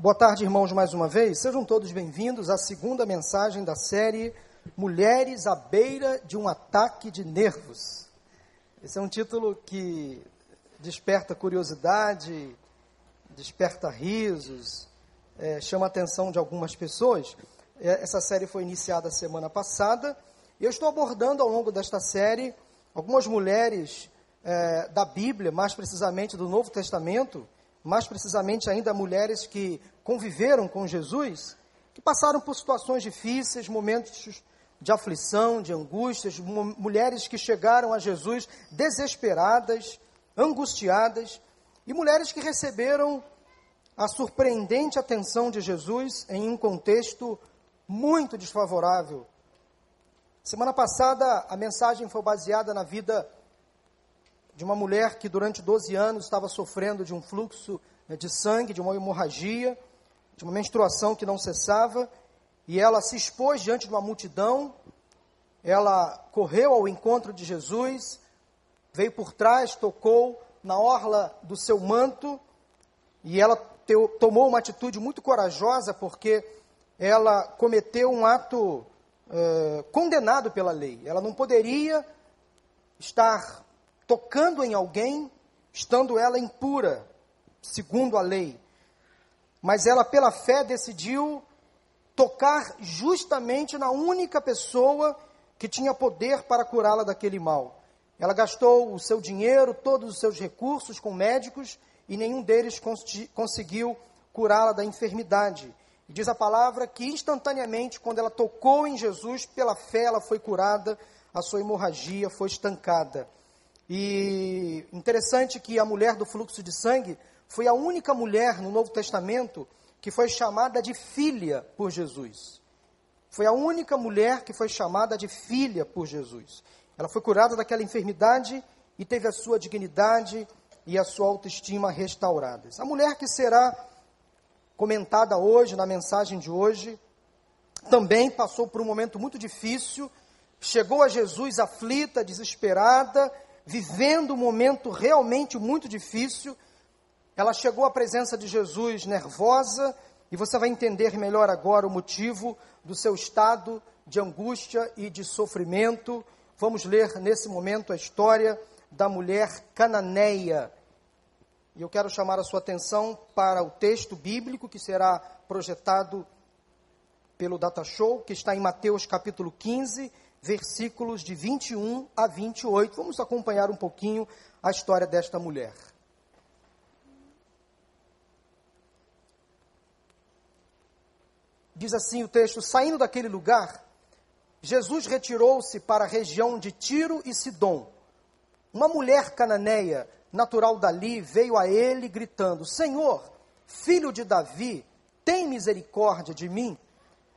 Boa tarde, irmãos, mais uma vez. Sejam todos bem-vindos à segunda mensagem da série Mulheres à beira de um ataque de nervos. Esse é um título que desperta curiosidade, desperta risos, é, chama a atenção de algumas pessoas. É, essa série foi iniciada semana passada e eu estou abordando ao longo desta série algumas mulheres é, da Bíblia, mais precisamente do Novo Testamento mais precisamente ainda mulheres que conviveram com Jesus, que passaram por situações difíceis, momentos de aflição, de angústias, mulheres que chegaram a Jesus desesperadas, angustiadas, e mulheres que receberam a surpreendente atenção de Jesus em um contexto muito desfavorável. Semana passada, a mensagem foi baseada na vida de uma mulher que durante 12 anos estava sofrendo de um fluxo né, de sangue, de uma hemorragia, de uma menstruação que não cessava, e ela se expôs diante de uma multidão, ela correu ao encontro de Jesus, veio por trás, tocou na orla do seu manto, e ela te, tomou uma atitude muito corajosa, porque ela cometeu um ato uh, condenado pela lei. Ela não poderia estar tocando em alguém, estando ela impura, segundo a lei. Mas ela, pela fé, decidiu tocar justamente na única pessoa que tinha poder para curá-la daquele mal. Ela gastou o seu dinheiro, todos os seus recursos com médicos e nenhum deles cons conseguiu curá-la da enfermidade. E diz a palavra que instantaneamente, quando ela tocou em Jesus, pela fé ela foi curada, a sua hemorragia foi estancada. E interessante que a mulher do fluxo de sangue foi a única mulher no Novo Testamento que foi chamada de filha por Jesus. Foi a única mulher que foi chamada de filha por Jesus. Ela foi curada daquela enfermidade e teve a sua dignidade e a sua autoestima restauradas. A mulher que será comentada hoje, na mensagem de hoje, também passou por um momento muito difícil, chegou a Jesus aflita, desesperada, vivendo um momento realmente muito difícil. Ela chegou à presença de Jesus nervosa, e você vai entender melhor agora o motivo do seu estado de angústia e de sofrimento. Vamos ler nesse momento a história da mulher cananeia. E eu quero chamar a sua atenção para o texto bíblico que será projetado pelo Data Show, que está em Mateus capítulo 15, versículos de 21 a 28. Vamos acompanhar um pouquinho a história desta mulher. Diz assim o texto: Saindo daquele lugar, Jesus retirou-se para a região de Tiro e Sidom. Uma mulher cananeia, natural dali, veio a ele gritando: Senhor, filho de Davi, tem misericórdia de mim?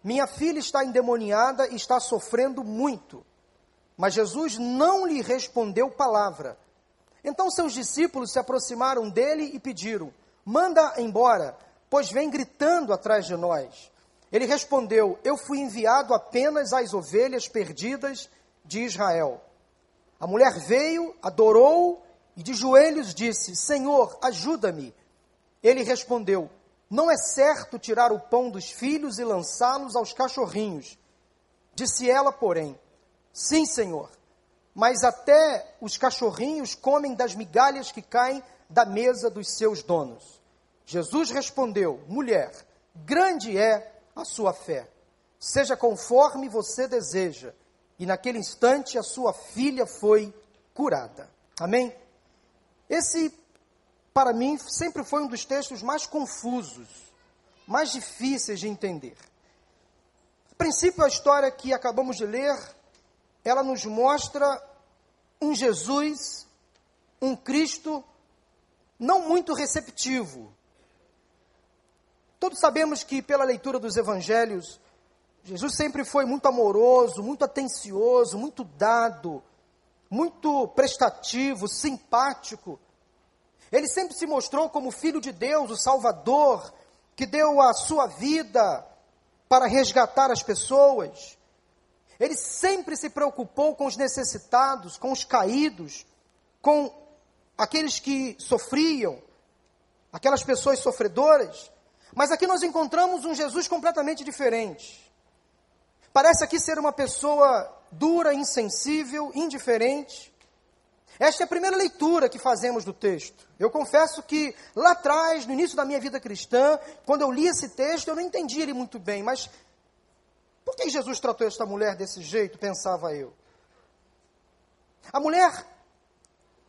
Minha filha está endemoniada e está sofrendo muito. Mas Jesus não lhe respondeu palavra. Então seus discípulos se aproximaram dele e pediram: Manda embora, pois vem gritando atrás de nós. Ele respondeu: Eu fui enviado apenas às ovelhas perdidas de Israel. A mulher veio, adorou e de joelhos disse: Senhor, ajuda-me. Ele respondeu: não é certo tirar o pão dos filhos e lançá-los aos cachorrinhos. Disse ela, porém: Sim, senhor, mas até os cachorrinhos comem das migalhas que caem da mesa dos seus donos. Jesus respondeu: Mulher, grande é a sua fé. Seja conforme você deseja. E naquele instante a sua filha foi curada. Amém? Esse para mim, sempre foi um dos textos mais confusos, mais difíceis de entender. A princípio, a história que acabamos de ler, ela nos mostra um Jesus, um Cristo não muito receptivo. Todos sabemos que, pela leitura dos evangelhos, Jesus sempre foi muito amoroso, muito atencioso, muito dado, muito prestativo, simpático ele sempre se mostrou como filho de Deus, o Salvador, que deu a sua vida para resgatar as pessoas. Ele sempre se preocupou com os necessitados, com os caídos, com aqueles que sofriam, aquelas pessoas sofredoras. Mas aqui nós encontramos um Jesus completamente diferente. Parece aqui ser uma pessoa dura, insensível, indiferente. Esta é a primeira leitura que fazemos do texto. Eu confesso que lá atrás, no início da minha vida cristã, quando eu li esse texto, eu não entendi ele muito bem, mas por que Jesus tratou esta mulher desse jeito, pensava eu? A mulher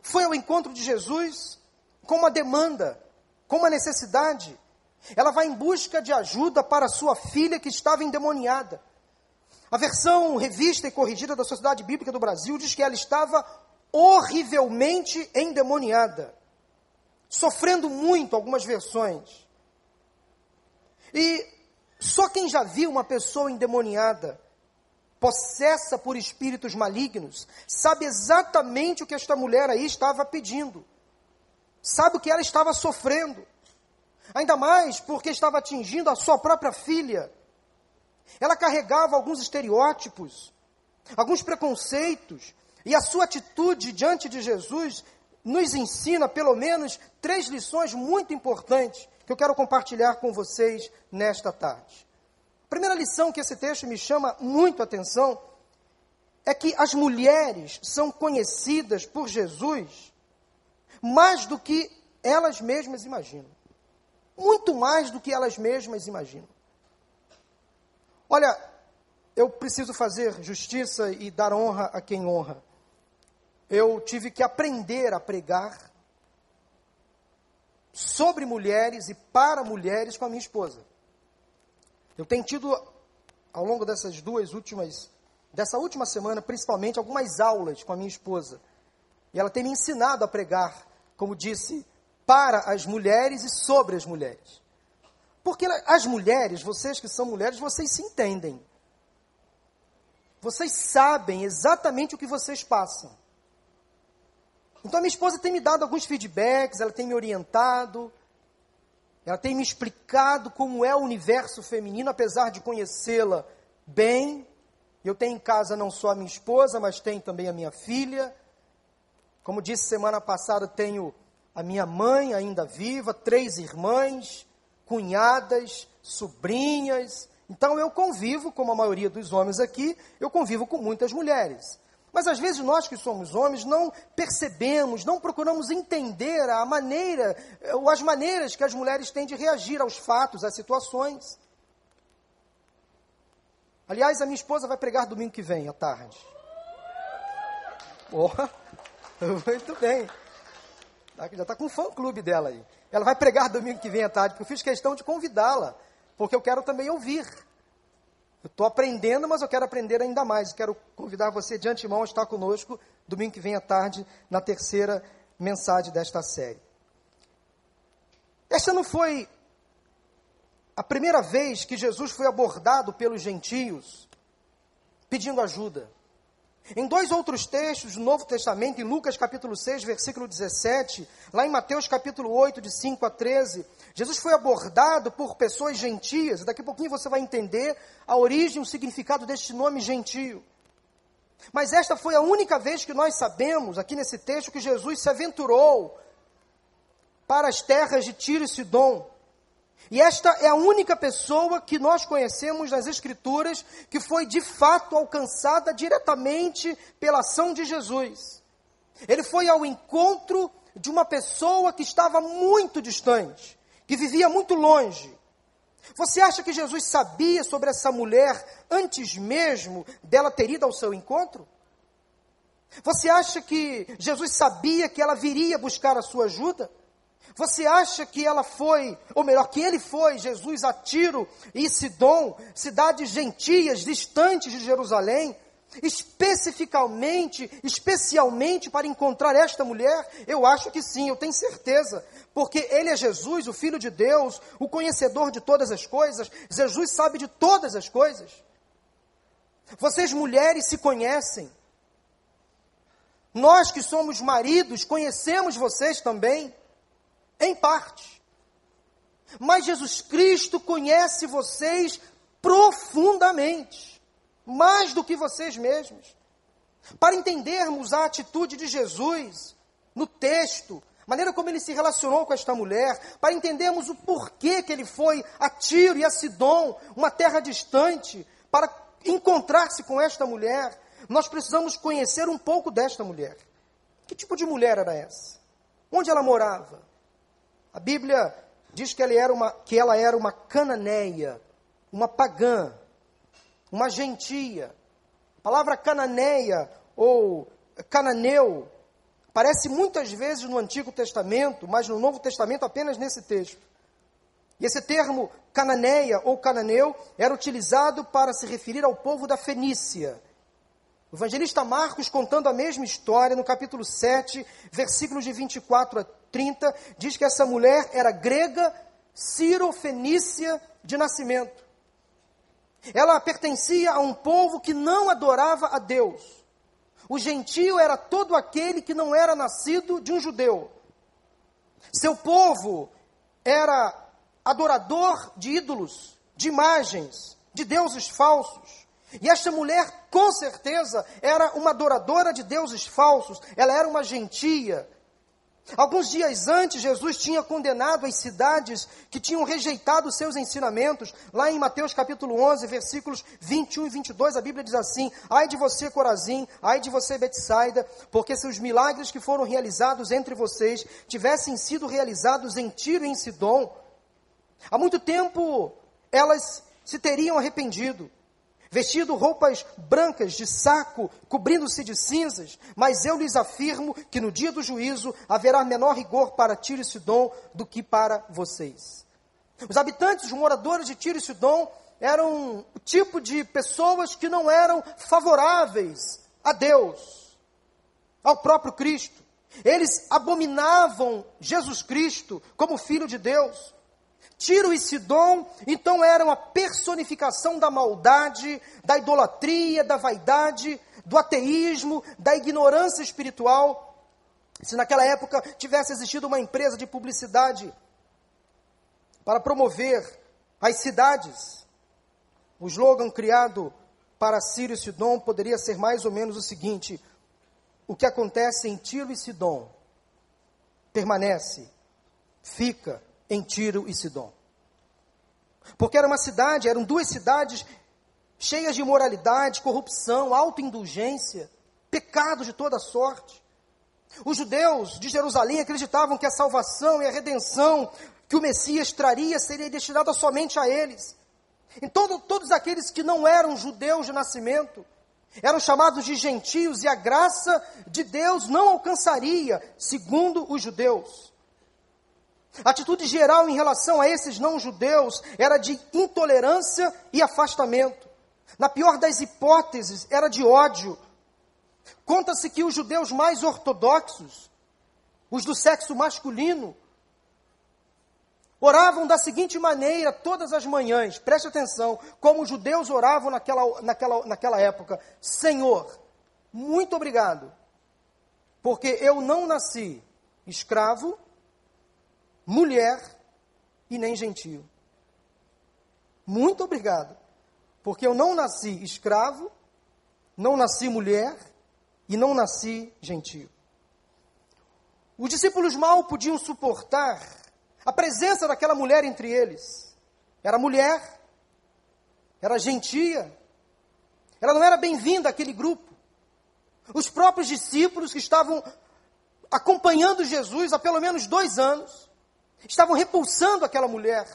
foi ao encontro de Jesus com uma demanda, com uma necessidade. Ela vai em busca de ajuda para sua filha que estava endemoniada. A versão revista e corrigida da Sociedade Bíblica do Brasil diz que ela estava horrivelmente endemoniada, sofrendo muito, algumas versões. E só quem já viu uma pessoa endemoniada, possessa por espíritos malignos, sabe exatamente o que esta mulher aí estava pedindo, sabe o que ela estava sofrendo, ainda mais porque estava atingindo a sua própria filha ela carregava alguns estereótipos, alguns preconceitos, e a sua atitude diante de Jesus nos ensina pelo menos três lições muito importantes que eu quero compartilhar com vocês nesta tarde. A primeira lição que esse texto me chama muito a atenção é que as mulheres são conhecidas por Jesus mais do que elas mesmas imaginam. Muito mais do que elas mesmas imaginam. Olha, eu preciso fazer justiça e dar honra a quem honra. Eu tive que aprender a pregar sobre mulheres e para mulheres com a minha esposa. Eu tenho tido, ao longo dessas duas últimas, dessa última semana, principalmente, algumas aulas com a minha esposa. E ela tem me ensinado a pregar, como disse, para as mulheres e sobre as mulheres. Porque as mulheres, vocês que são mulheres, vocês se entendem. Vocês sabem exatamente o que vocês passam. Então minha esposa tem me dado alguns feedbacks, ela tem me orientado, ela tem me explicado como é o universo feminino, apesar de conhecê-la bem. Eu tenho em casa não só a minha esposa, mas tenho também a minha filha. Como disse semana passada, tenho a minha mãe ainda viva, três irmãs, cunhadas, sobrinhas. Então eu convivo, como a maioria dos homens aqui, eu convivo com muitas mulheres. Mas às vezes nós que somos homens não percebemos, não procuramos entender a maneira, ou as maneiras que as mulheres têm de reagir aos fatos, às situações. Aliás, a minha esposa vai pregar domingo que vem, à tarde. Oh, muito bem. Tá, já está com o fã-clube dela aí. Ela vai pregar domingo que vem à tarde, porque eu fiz questão de convidá-la, porque eu quero também ouvir. Eu estou aprendendo, mas eu quero aprender ainda mais. Quero convidar você de antemão a estar conosco domingo que vem à tarde, na terceira mensagem desta série. Esta não foi a primeira vez que Jesus foi abordado pelos gentios pedindo ajuda. Em dois outros textos do Novo Testamento, em Lucas capítulo 6, versículo 17, lá em Mateus capítulo 8, de 5 a 13, Jesus foi abordado por pessoas gentias, daqui a pouquinho você vai entender a origem, o significado deste nome gentio. Mas esta foi a única vez que nós sabemos, aqui nesse texto, que Jesus se aventurou para as terras de Tiro e Sidom. E esta é a única pessoa que nós conhecemos nas Escrituras que foi de fato alcançada diretamente pela ação de Jesus. Ele foi ao encontro de uma pessoa que estava muito distante, que vivia muito longe. Você acha que Jesus sabia sobre essa mulher antes mesmo dela ter ido ao seu encontro? Você acha que Jesus sabia que ela viria buscar a sua ajuda? Você acha que ela foi, ou melhor, que ele foi, Jesus, a Tiro e Sidom, cidades gentias, distantes de Jerusalém, especificamente, especialmente para encontrar esta mulher? Eu acho que sim, eu tenho certeza, porque ele é Jesus, o Filho de Deus, o conhecedor de todas as coisas, Jesus sabe de todas as coisas. Vocês mulheres se conhecem. Nós que somos maridos conhecemos vocês também em parte. Mas Jesus Cristo conhece vocês profundamente, mais do que vocês mesmos. Para entendermos a atitude de Jesus no texto, maneira como ele se relacionou com esta mulher, para entendermos o porquê que ele foi a Tiro e a Sidom, uma terra distante, para encontrar-se com esta mulher, nós precisamos conhecer um pouco desta mulher. Que tipo de mulher era essa? Onde ela morava? A Bíblia diz que ela era uma, que ela era uma cananeia, uma pagã, uma gentia. A palavra cananeia ou cananeu Aparece muitas vezes no Antigo Testamento, mas no Novo Testamento apenas nesse texto. E esse termo cananeia ou cananeu era utilizado para se referir ao povo da Fenícia. O evangelista Marcos, contando a mesma história, no capítulo 7, versículos de 24 a 30, diz que essa mulher era grega, ciro-fenícia de nascimento. Ela pertencia a um povo que não adorava a Deus. O gentio era todo aquele que não era nascido de um judeu. Seu povo era adorador de ídolos, de imagens, de deuses falsos. E esta mulher, com certeza, era uma adoradora de deuses falsos. Ela era uma gentia. Alguns dias antes, Jesus tinha condenado as cidades que tinham rejeitado os seus ensinamentos. Lá em Mateus capítulo 11, versículos 21 e 22, a Bíblia diz assim: Ai de você, Corazim, ai de você, Betsaida, porque se os milagres que foram realizados entre vocês tivessem sido realizados em Tiro e em Sidom, há muito tempo elas se teriam arrependido vestido roupas brancas de saco, cobrindo-se de cinzas, mas eu lhes afirmo que no dia do juízo haverá menor rigor para Tiro e Sidom do que para vocês. Os habitantes, os moradores de Tiro e Sidom eram o tipo de pessoas que não eram favoráveis a Deus, ao próprio Cristo. Eles abominavam Jesus Cristo como Filho de Deus. Tiro e Sidom, então, eram a personificação da maldade, da idolatria, da vaidade, do ateísmo, da ignorância espiritual. Se naquela época tivesse existido uma empresa de publicidade para promover as cidades, o slogan criado para Tiro e Sidom poderia ser mais ou menos o seguinte: o que acontece em Tiro e Sidom permanece, fica em Tiro e Sidom. Porque era uma cidade, eram duas cidades cheias de imoralidade, corrupção, autoindulgência, pecado de toda sorte. Os judeus de Jerusalém acreditavam que a salvação e a redenção que o Messias traria seria destinada somente a eles. Então, todos aqueles que não eram judeus de nascimento eram chamados de gentios e a graça de Deus não alcançaria, segundo os judeus. A atitude geral em relação a esses não-judeus era de intolerância e afastamento. Na pior das hipóteses, era de ódio. Conta-se que os judeus mais ortodoxos, os do sexo masculino, oravam da seguinte maneira todas as manhãs, preste atenção, como os judeus oravam naquela, naquela, naquela época: Senhor, muito obrigado, porque eu não nasci escravo mulher e nem gentio. Muito obrigado, porque eu não nasci escravo, não nasci mulher e não nasci gentio. Os discípulos mal podiam suportar a presença daquela mulher entre eles. Era mulher, era gentia, ela não era bem-vinda àquele grupo. Os próprios discípulos que estavam acompanhando Jesus há pelo menos dois anos, estavam repulsando aquela mulher,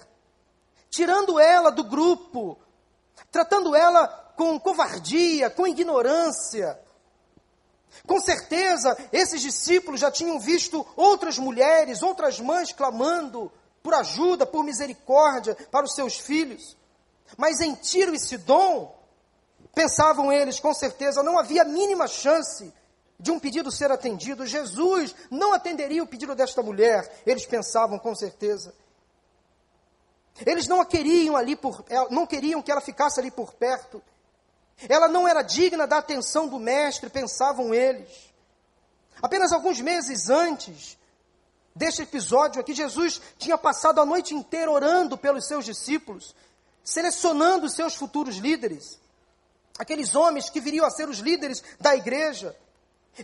tirando ela do grupo, tratando ela com covardia, com ignorância. Com certeza, esses discípulos já tinham visto outras mulheres, outras mães clamando por ajuda, por misericórdia para os seus filhos. Mas em Tiro e Sidom, pensavam eles, com certeza, não havia mínima chance de um pedido ser atendido. Jesus não atenderia o pedido desta mulher, eles pensavam com certeza. Eles não a queriam ali por, não queriam que ela ficasse ali por perto. Ela não era digna da atenção do mestre, pensavam eles. Apenas alguns meses antes deste episódio aqui, Jesus tinha passado a noite inteira orando pelos seus discípulos, selecionando os seus futuros líderes, aqueles homens que viriam a ser os líderes da igreja.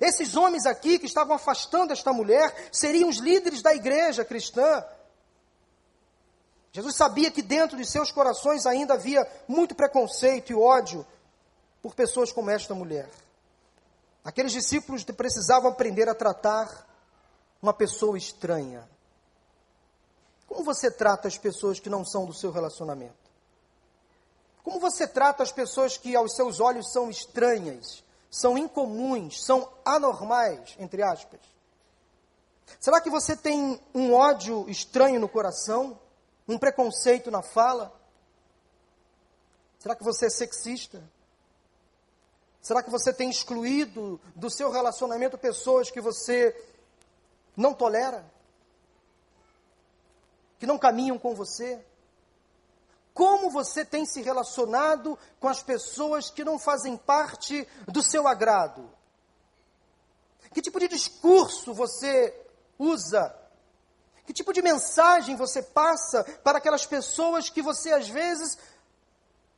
Esses homens aqui que estavam afastando esta mulher seriam os líderes da igreja cristã. Jesus sabia que dentro de seus corações ainda havia muito preconceito e ódio por pessoas como esta mulher. Aqueles discípulos precisavam aprender a tratar uma pessoa estranha. Como você trata as pessoas que não são do seu relacionamento? Como você trata as pessoas que aos seus olhos são estranhas, são incomuns, são anormais, entre aspas? Será que você tem um ódio estranho no coração? Um preconceito na fala? Será que você é sexista? Será que você tem excluído do seu relacionamento pessoas que você não tolera? Que não caminham com você? Como você tem se relacionado com as pessoas que não fazem parte do seu agrado? Que tipo de discurso você usa? Que tipo de mensagem você passa para aquelas pessoas que você às vezes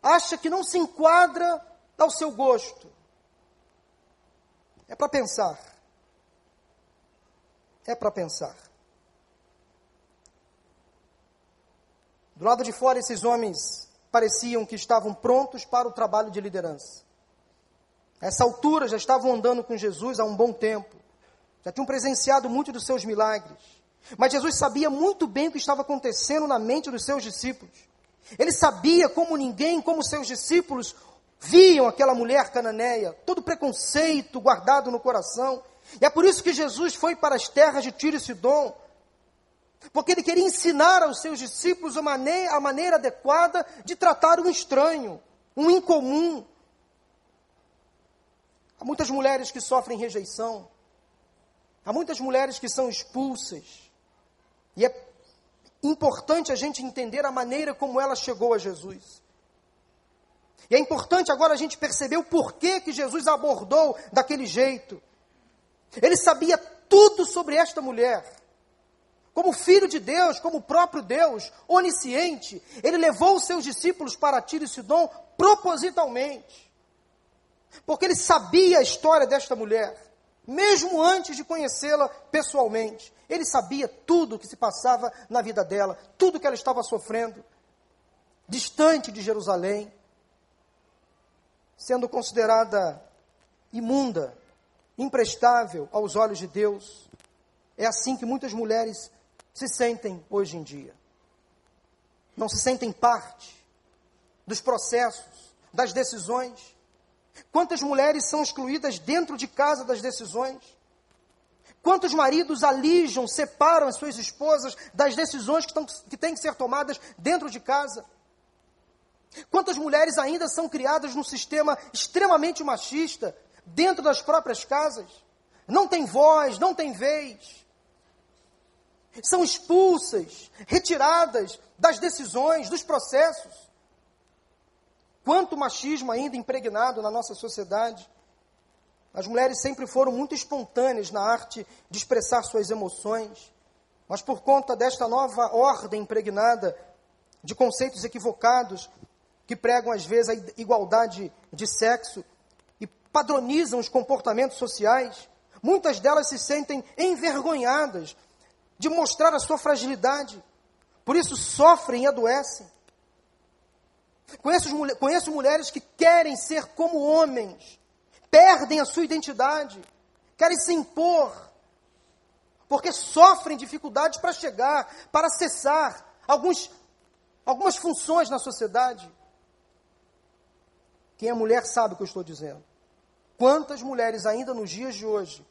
acha que não se enquadra ao seu gosto? É para pensar. É para pensar. Do lado de fora, esses homens pareciam que estavam prontos para o trabalho de liderança. A essa altura já estavam andando com Jesus há um bom tempo. Já tinham presenciado muitos dos seus milagres. Mas Jesus sabia muito bem o que estava acontecendo na mente dos seus discípulos. Ele sabia como ninguém, como seus discípulos, viam aquela mulher cananeia, todo preconceito guardado no coração. E é por isso que Jesus foi para as terras de Tiro e Sidom, porque ele queria ensinar aos seus discípulos a maneira, a maneira adequada de tratar um estranho, um incomum. Há muitas mulheres que sofrem rejeição, há muitas mulheres que são expulsas, e é importante a gente entender a maneira como ela chegou a Jesus. E é importante agora a gente perceber o porquê que Jesus abordou daquele jeito. Ele sabia tudo sobre esta mulher como filho de Deus, como próprio Deus, onisciente, ele levou os seus discípulos para Tiro e Sidom propositalmente. Porque ele sabia a história desta mulher, mesmo antes de conhecê-la pessoalmente. Ele sabia tudo o que se passava na vida dela, tudo que ela estava sofrendo, distante de Jerusalém, sendo considerada imunda, imprestável aos olhos de Deus. É assim que muitas mulheres se sentem hoje em dia. Não se sentem parte dos processos, das decisões. Quantas mulheres são excluídas dentro de casa das decisões? Quantos maridos alijam, separam as suas esposas das decisões que, que têm que ser tomadas dentro de casa? Quantas mulheres ainda são criadas num sistema extremamente machista, dentro das próprias casas? Não tem voz, não tem vez são expulsas, retiradas das decisões, dos processos. Quanto machismo ainda impregnado na nossa sociedade. As mulheres sempre foram muito espontâneas na arte de expressar suas emoções, mas por conta desta nova ordem impregnada de conceitos equivocados, que pregam às vezes a igualdade de sexo e padronizam os comportamentos sociais, muitas delas se sentem envergonhadas de mostrar a sua fragilidade. Por isso sofrem e adoecem. Conheço, conheço mulheres que querem ser como homens, perdem a sua identidade, querem se impor, porque sofrem dificuldades para chegar, para acessar alguns, algumas funções na sociedade. Quem é mulher sabe o que eu estou dizendo. Quantas mulheres ainda nos dias de hoje,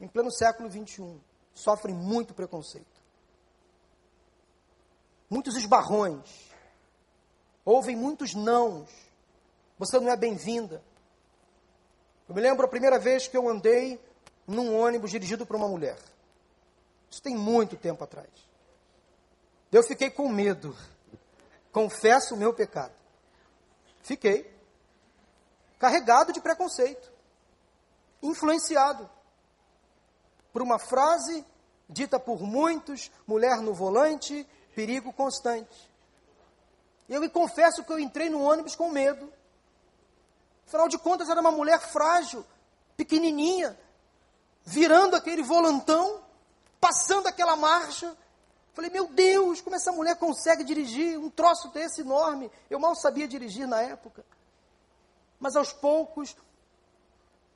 em pleno século 21, sofrem muito preconceito. Muitos esbarrões. Ouvem muitos nãos. Você não é bem-vinda. Eu me lembro a primeira vez que eu andei num ônibus dirigido por uma mulher. Isso tem muito tempo atrás. Eu fiquei com medo. Confesso o meu pecado. Fiquei carregado de preconceito, influenciado por uma frase dita por muitos: mulher no volante, perigo constante. Eu me confesso que eu entrei no ônibus com medo. Afinal de contas, era uma mulher frágil, pequenininha, virando aquele volantão, passando aquela marcha. Falei, meu Deus, como essa mulher consegue dirigir um troço desse enorme? Eu mal sabia dirigir na época. Mas aos poucos,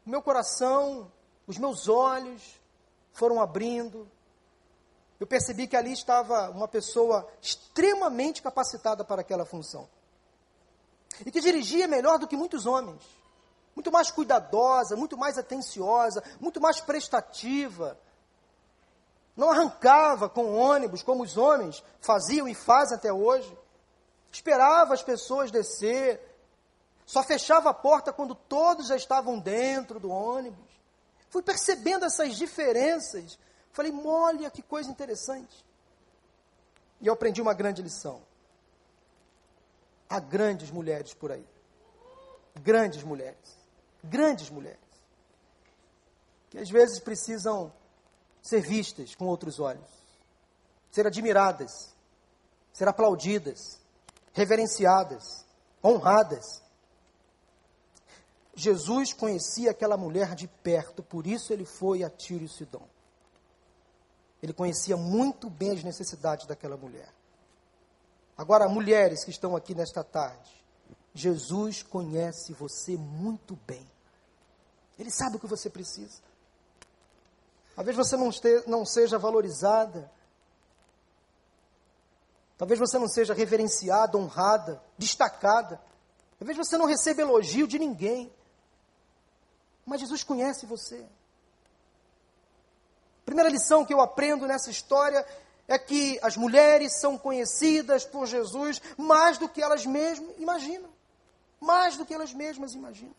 o meu coração, os meus olhos foram abrindo. Eu percebi que ali estava uma pessoa extremamente capacitada para aquela função. E que dirigia melhor do que muitos homens. Muito mais cuidadosa, muito mais atenciosa, muito mais prestativa. Não arrancava com ônibus como os homens faziam e fazem até hoje. Esperava as pessoas descer. Só fechava a porta quando todos já estavam dentro do ônibus. Fui percebendo essas diferenças. Falei, olha que coisa interessante. E eu aprendi uma grande lição. Há grandes mulheres por aí. Grandes mulheres. Grandes mulheres. Que às vezes precisam ser vistas com outros olhos, ser admiradas, ser aplaudidas, reverenciadas, honradas. Jesus conhecia aquela mulher de perto, por isso ele foi a Tiro e Sidom. Ele conhecia muito bem as necessidades daquela mulher. Agora, mulheres que estão aqui nesta tarde, Jesus conhece você muito bem. Ele sabe o que você precisa. Talvez você não, este, não seja valorizada. Talvez você não seja reverenciada, honrada, destacada. Talvez você não receba elogio de ninguém. Mas Jesus conhece você. Primeira lição que eu aprendo nessa história é que as mulheres são conhecidas por Jesus mais do que elas mesmas imaginam. Mais do que elas mesmas imaginam.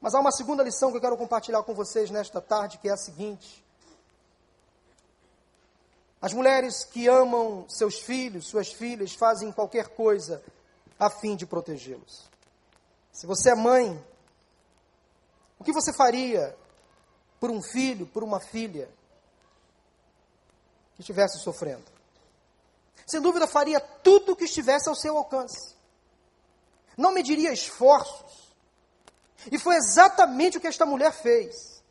Mas há uma segunda lição que eu quero compartilhar com vocês nesta tarde, que é a seguinte: as mulheres que amam seus filhos, suas filhas, fazem qualquer coisa a fim de protegê-los. Se você é mãe, o que você faria por um filho, por uma filha que estivesse sofrendo? Sem dúvida, faria tudo o que estivesse ao seu alcance. Não mediria esforços. E foi exatamente o que esta mulher fez.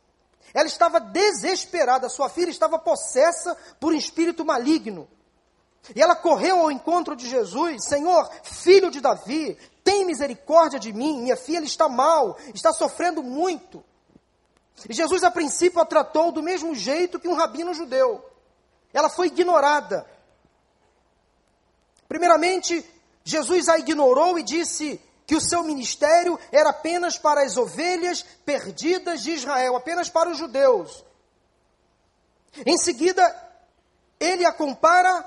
Ela estava desesperada, sua filha estava possessa por um espírito maligno. E ela correu ao encontro de Jesus: Senhor, filho de Davi, tem misericórdia de mim, minha filha está mal, está sofrendo muito. E Jesus, a princípio, a tratou do mesmo jeito que um rabino judeu. Ela foi ignorada. Primeiramente, Jesus a ignorou e disse que o seu ministério era apenas para as ovelhas perdidas de Israel, apenas para os judeus. Em seguida, ele a compara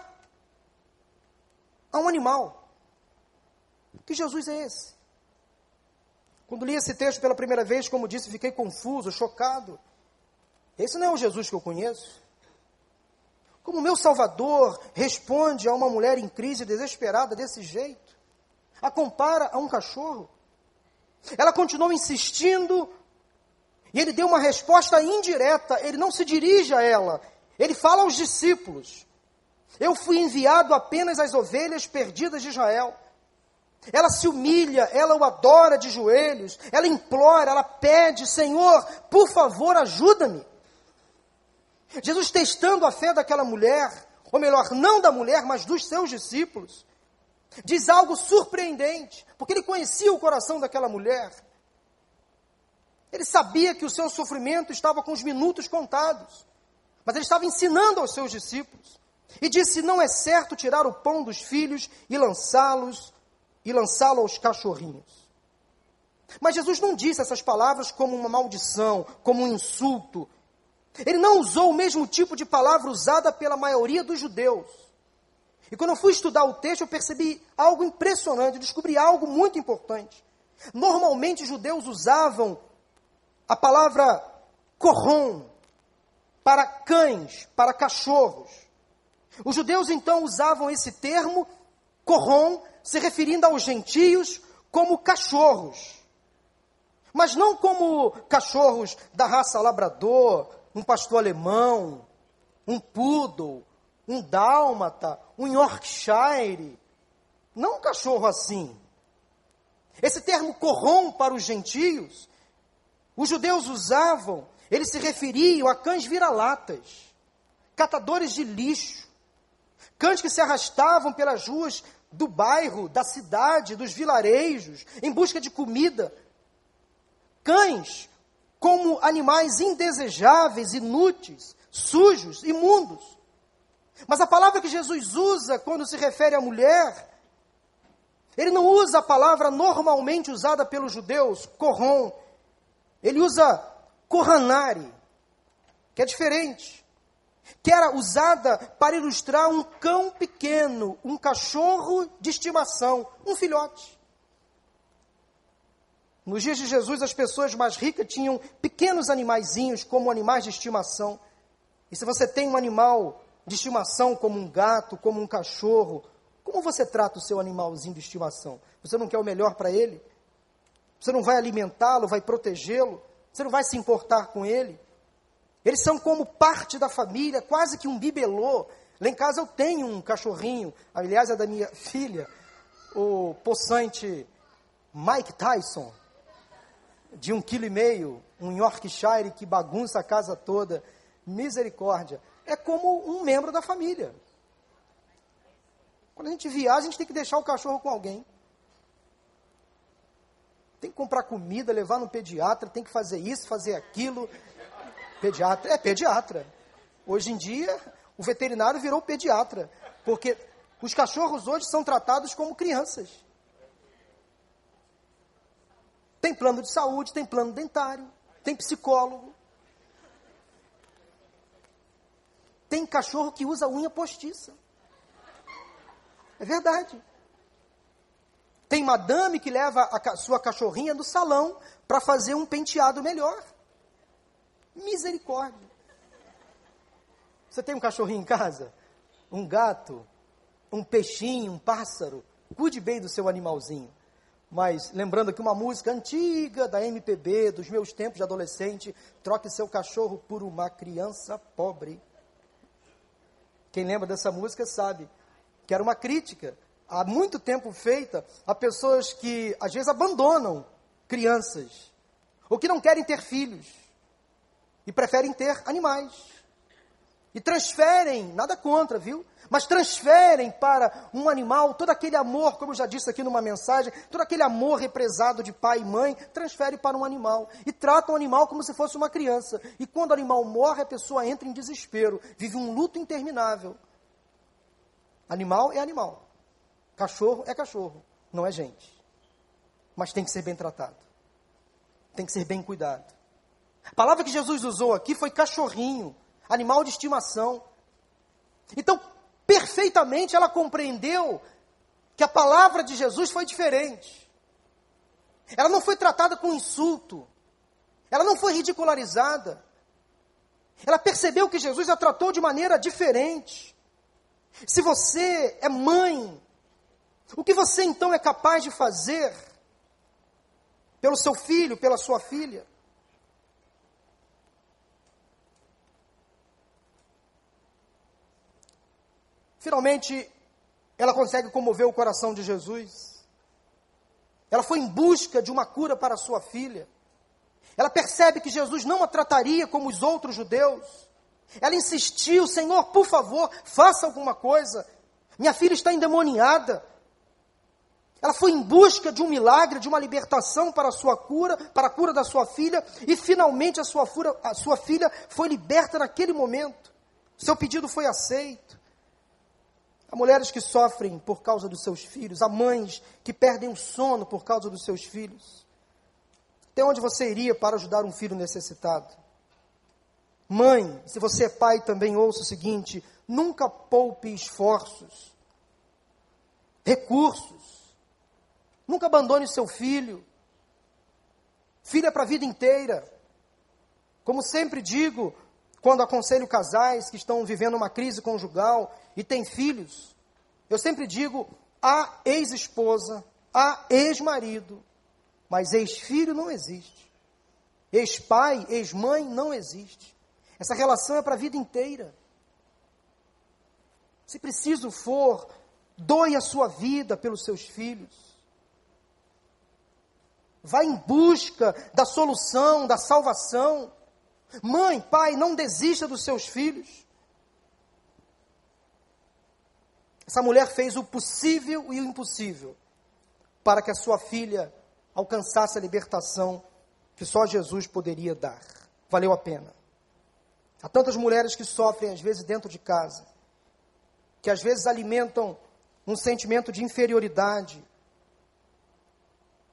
a um animal. Que Jesus é esse? Quando li esse texto pela primeira vez, como disse, fiquei confuso, chocado. Esse não é o Jesus que eu conheço. Como meu Salvador responde a uma mulher em crise desesperada desse jeito? A compara a um cachorro? Ela continuou insistindo e ele deu uma resposta indireta. Ele não se dirige a ela, ele fala aos discípulos: Eu fui enviado apenas às ovelhas perdidas de Israel. Ela se humilha, ela o adora de joelhos, ela implora, ela pede: Senhor, por favor, ajuda-me. Jesus testando a fé daquela mulher, ou melhor, não da mulher, mas dos seus discípulos, diz algo surpreendente, porque ele conhecia o coração daquela mulher. Ele sabia que o seu sofrimento estava com os minutos contados, mas ele estava ensinando aos seus discípulos. E disse: Não é certo tirar o pão dos filhos e lançá-los e lançá-lo aos cachorrinhos. Mas Jesus não disse essas palavras como uma maldição, como um insulto. Ele não usou o mesmo tipo de palavra usada pela maioria dos judeus. E quando eu fui estudar o texto, eu percebi algo impressionante, descobri algo muito importante. Normalmente, os judeus usavam a palavra corrom para cães, para cachorros. Os judeus então usavam esse termo, corrom, se referindo aos gentios como cachorros. Mas não como cachorros da raça labrador, um pastor alemão, um poodle, um dálmata, um Yorkshire. Não um cachorro assim. Esse termo corrom para os gentios, os judeus usavam eles se referiam a cães vira-latas, catadores de lixo, cães que se arrastavam pelas ruas do bairro, da cidade, dos vilarejos, em busca de comida. Cães como animais indesejáveis, inúteis, sujos, imundos. Mas a palavra que Jesus usa quando se refere à mulher, ele não usa a palavra normalmente usada pelos judeus, corrom. Ele usa kohanari, que é diferente. Que era usada para ilustrar um cão pequeno, um cachorro de estimação, um filhote. Nos dias de Jesus, as pessoas mais ricas tinham pequenos animaizinhos como animais de estimação. E se você tem um animal de estimação como um gato, como um cachorro, como você trata o seu animalzinho de estimação? Você não quer o melhor para ele? Você não vai alimentá-lo, vai protegê-lo? Você não vai se importar com ele? Eles são como parte da família, quase que um bibelô. Lá em casa eu tenho um cachorrinho, aliás é da minha filha, o possante Mike Tyson de um quilo e meio, um Yorkshire que bagunça a casa toda, misericórdia, é como um membro da família. Quando a gente viaja, a gente tem que deixar o cachorro com alguém. Tem que comprar comida, levar no pediatra, tem que fazer isso, fazer aquilo. Pediatra, é pediatra. Hoje em dia, o veterinário virou pediatra, porque os cachorros hoje são tratados como crianças. Tem plano de saúde, tem plano dentário, tem psicólogo. Tem cachorro que usa unha postiça. É verdade. Tem madame que leva a sua cachorrinha no salão para fazer um penteado melhor. Misericórdia. Você tem um cachorrinho em casa? Um gato? Um peixinho? Um pássaro? Cuide bem do seu animalzinho. Mas lembrando aqui uma música antiga da MPB, dos meus tempos de adolescente, troque seu cachorro por uma criança pobre. Quem lembra dessa música sabe que era uma crítica há muito tempo feita a pessoas que às vezes abandonam crianças ou que não querem ter filhos e preferem ter animais. E transferem, nada contra, viu? Mas transferem para um animal todo aquele amor, como eu já disse aqui numa mensagem, todo aquele amor represado de pai e mãe, transfere para um animal. E tratam o animal como se fosse uma criança. E quando o animal morre, a pessoa entra em desespero, vive um luto interminável. Animal é animal. Cachorro é cachorro, não é gente. Mas tem que ser bem tratado. Tem que ser bem cuidado. A palavra que Jesus usou aqui foi cachorrinho animal de estimação. Então, perfeitamente ela compreendeu que a palavra de Jesus foi diferente. Ela não foi tratada com insulto. Ela não foi ridicularizada. Ela percebeu que Jesus a tratou de maneira diferente. Se você é mãe, o que você então é capaz de fazer pelo seu filho, pela sua filha? Finalmente, ela consegue comover o coração de Jesus. Ela foi em busca de uma cura para sua filha. Ela percebe que Jesus não a trataria como os outros judeus. Ela insistiu: Senhor, por favor, faça alguma coisa. Minha filha está endemoniada. Ela foi em busca de um milagre, de uma libertação para a sua cura, para a cura da sua filha, e finalmente a sua, fura, a sua filha foi liberta naquele momento. Seu pedido foi aceito. Há mulheres que sofrem por causa dos seus filhos, há mães que perdem o sono por causa dos seus filhos. Até onde você iria para ajudar um filho necessitado? Mãe, se você é pai, também ouça o seguinte: nunca poupe esforços, recursos, nunca abandone seu filho. Filho é para a vida inteira. Como sempre digo, quando aconselho casais que estão vivendo uma crise conjugal e têm filhos, eu sempre digo: há ex-esposa, há ex-marido, mas ex-filho não existe. Ex-pai, ex-mãe não existe. Essa relação é para a vida inteira. Se preciso for, doe a sua vida pelos seus filhos. Vá em busca da solução, da salvação. Mãe, pai, não desista dos seus filhos. Essa mulher fez o possível e o impossível para que a sua filha alcançasse a libertação que só Jesus poderia dar. Valeu a pena. Há tantas mulheres que sofrem, às vezes, dentro de casa, que às vezes alimentam um sentimento de inferioridade,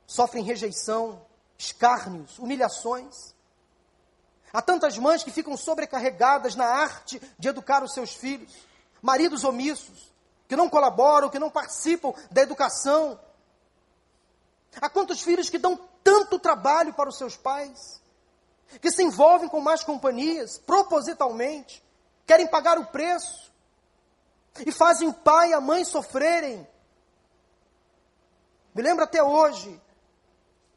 sofrem rejeição, escárnios, humilhações. Há tantas mães que ficam sobrecarregadas na arte de educar os seus filhos, maridos omissos, que não colaboram, que não participam da educação. Há quantos filhos que dão tanto trabalho para os seus pais, que se envolvem com más companhias, propositalmente, querem pagar o preço, e fazem o pai e a mãe sofrerem. Me lembro até hoje,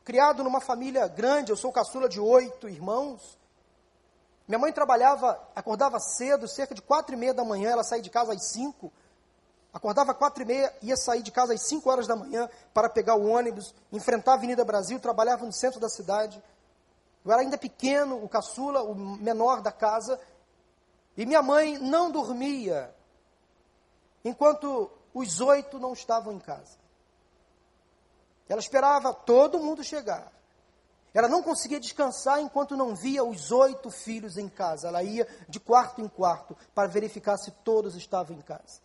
criado numa família grande, eu sou caçula de oito irmãos. Minha mãe trabalhava, acordava cedo, cerca de quatro e meia da manhã, ela saía de casa às cinco. Acordava quatro e meia, ia sair de casa às cinco horas da manhã para pegar o ônibus, enfrentar a Avenida Brasil, trabalhava no centro da cidade. Eu era ainda pequeno, o caçula, o menor da casa, e minha mãe não dormia enquanto os oito não estavam em casa. Ela esperava todo mundo chegar. Ela não conseguia descansar enquanto não via os oito filhos em casa. Ela ia de quarto em quarto para verificar se todos estavam em casa.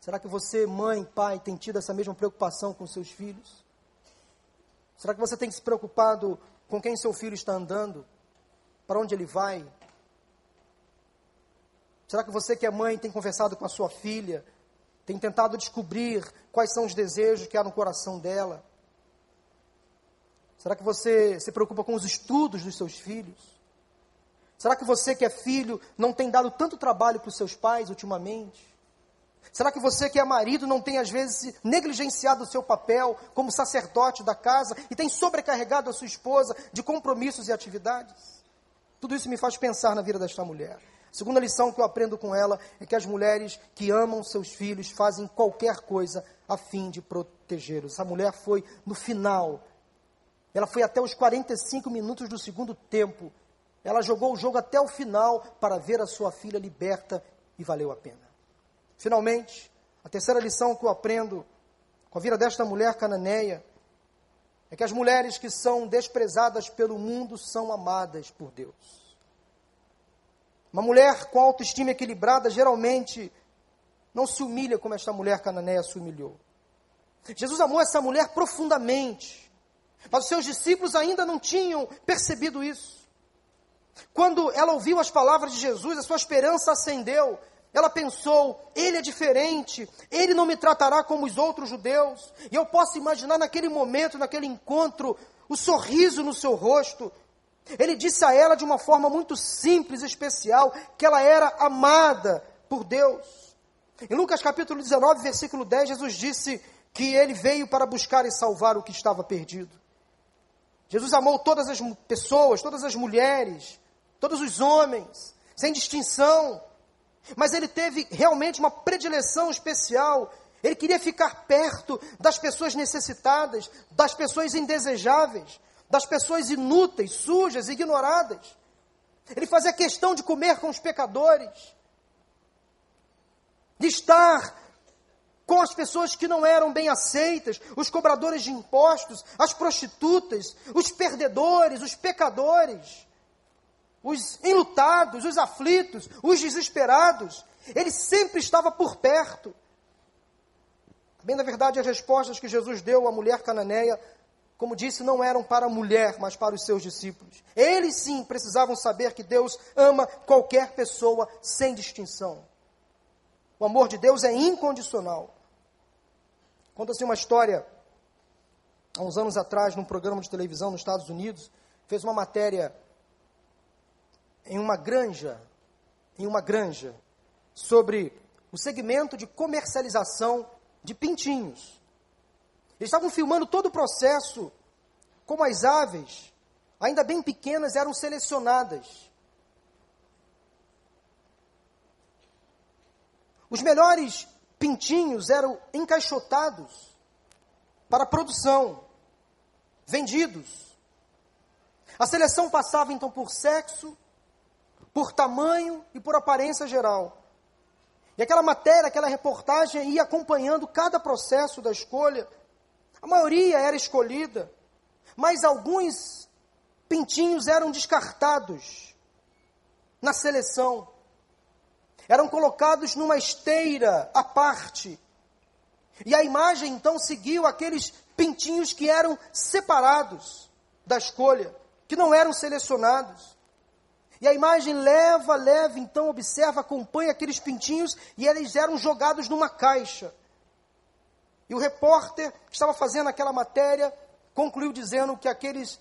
Será que você, mãe, pai, tem tido essa mesma preocupação com seus filhos? Será que você tem se preocupado com quem seu filho está andando? Para onde ele vai? Será que você, que é mãe, tem conversado com a sua filha tem tentado descobrir quais são os desejos que há no coração dela? Será que você se preocupa com os estudos dos seus filhos? Será que você que é filho não tem dado tanto trabalho para os seus pais ultimamente? Será que você que é marido não tem às vezes negligenciado o seu papel como sacerdote da casa e tem sobrecarregado a sua esposa de compromissos e atividades? Tudo isso me faz pensar na vida desta mulher. Segunda lição que eu aprendo com ela é que as mulheres que amam seus filhos fazem qualquer coisa a fim de protegê-los. Essa mulher foi no final, ela foi até os 45 minutos do segundo tempo. Ela jogou o jogo até o final para ver a sua filha liberta e valeu a pena. Finalmente, a terceira lição que eu aprendo com a vida desta mulher cananeia é que as mulheres que são desprezadas pelo mundo são amadas por Deus. Uma mulher com autoestima equilibrada geralmente não se humilha como esta mulher cananeia se humilhou. Jesus amou essa mulher profundamente, mas os seus discípulos ainda não tinham percebido isso. Quando ela ouviu as palavras de Jesus, a sua esperança acendeu. Ela pensou: ele é diferente, ele não me tratará como os outros judeus. E eu posso imaginar naquele momento, naquele encontro, o sorriso no seu rosto, ele disse a ela de uma forma muito simples e especial que ela era amada por Deus. Em Lucas capítulo 19, versículo 10, Jesus disse que ele veio para buscar e salvar o que estava perdido. Jesus amou todas as pessoas, todas as mulheres, todos os homens, sem distinção. Mas ele teve realmente uma predileção especial. Ele queria ficar perto das pessoas necessitadas, das pessoas indesejáveis das pessoas inúteis, sujas, ignoradas. Ele fazia questão de comer com os pecadores, de estar com as pessoas que não eram bem aceitas, os cobradores de impostos, as prostitutas, os perdedores, os pecadores, os enlutados, os aflitos, os desesperados. Ele sempre estava por perto. Bem, na verdade, as respostas que Jesus deu à mulher cananeia como disse, não eram para a mulher, mas para os seus discípulos. Eles sim precisavam saber que Deus ama qualquer pessoa sem distinção. O amor de Deus é incondicional. Conta-se uma história, há uns anos atrás, num programa de televisão nos Estados Unidos, fez uma matéria em uma granja, em uma granja, sobre o segmento de comercialização de pintinhos. Eles estavam filmando todo o processo, como as aves, ainda bem pequenas, eram selecionadas. Os melhores pintinhos eram encaixotados para produção, vendidos. A seleção passava então por sexo, por tamanho e por aparência geral. E aquela matéria, aquela reportagem ia acompanhando cada processo da escolha. A maioria era escolhida, mas alguns pintinhos eram descartados na seleção. Eram colocados numa esteira à parte. E a imagem então seguiu aqueles pintinhos que eram separados da escolha, que não eram selecionados. E a imagem leva, leva, então observa, acompanha aqueles pintinhos e eles eram jogados numa caixa. E o repórter que estava fazendo aquela matéria concluiu dizendo que aqueles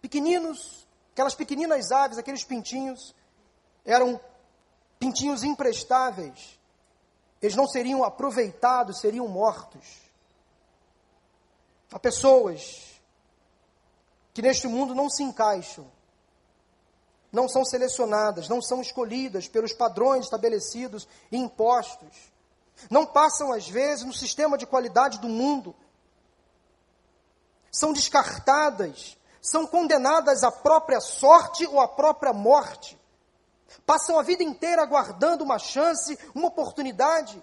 pequeninos, aquelas pequeninas aves, aqueles pintinhos, eram pintinhos imprestáveis. Eles não seriam aproveitados, seriam mortos. Há pessoas que neste mundo não se encaixam não são selecionadas, não são escolhidas pelos padrões estabelecidos e impostos. Não passam, às vezes, no sistema de qualidade do mundo. São descartadas, são condenadas à própria sorte ou à própria morte. Passam a vida inteira aguardando uma chance, uma oportunidade.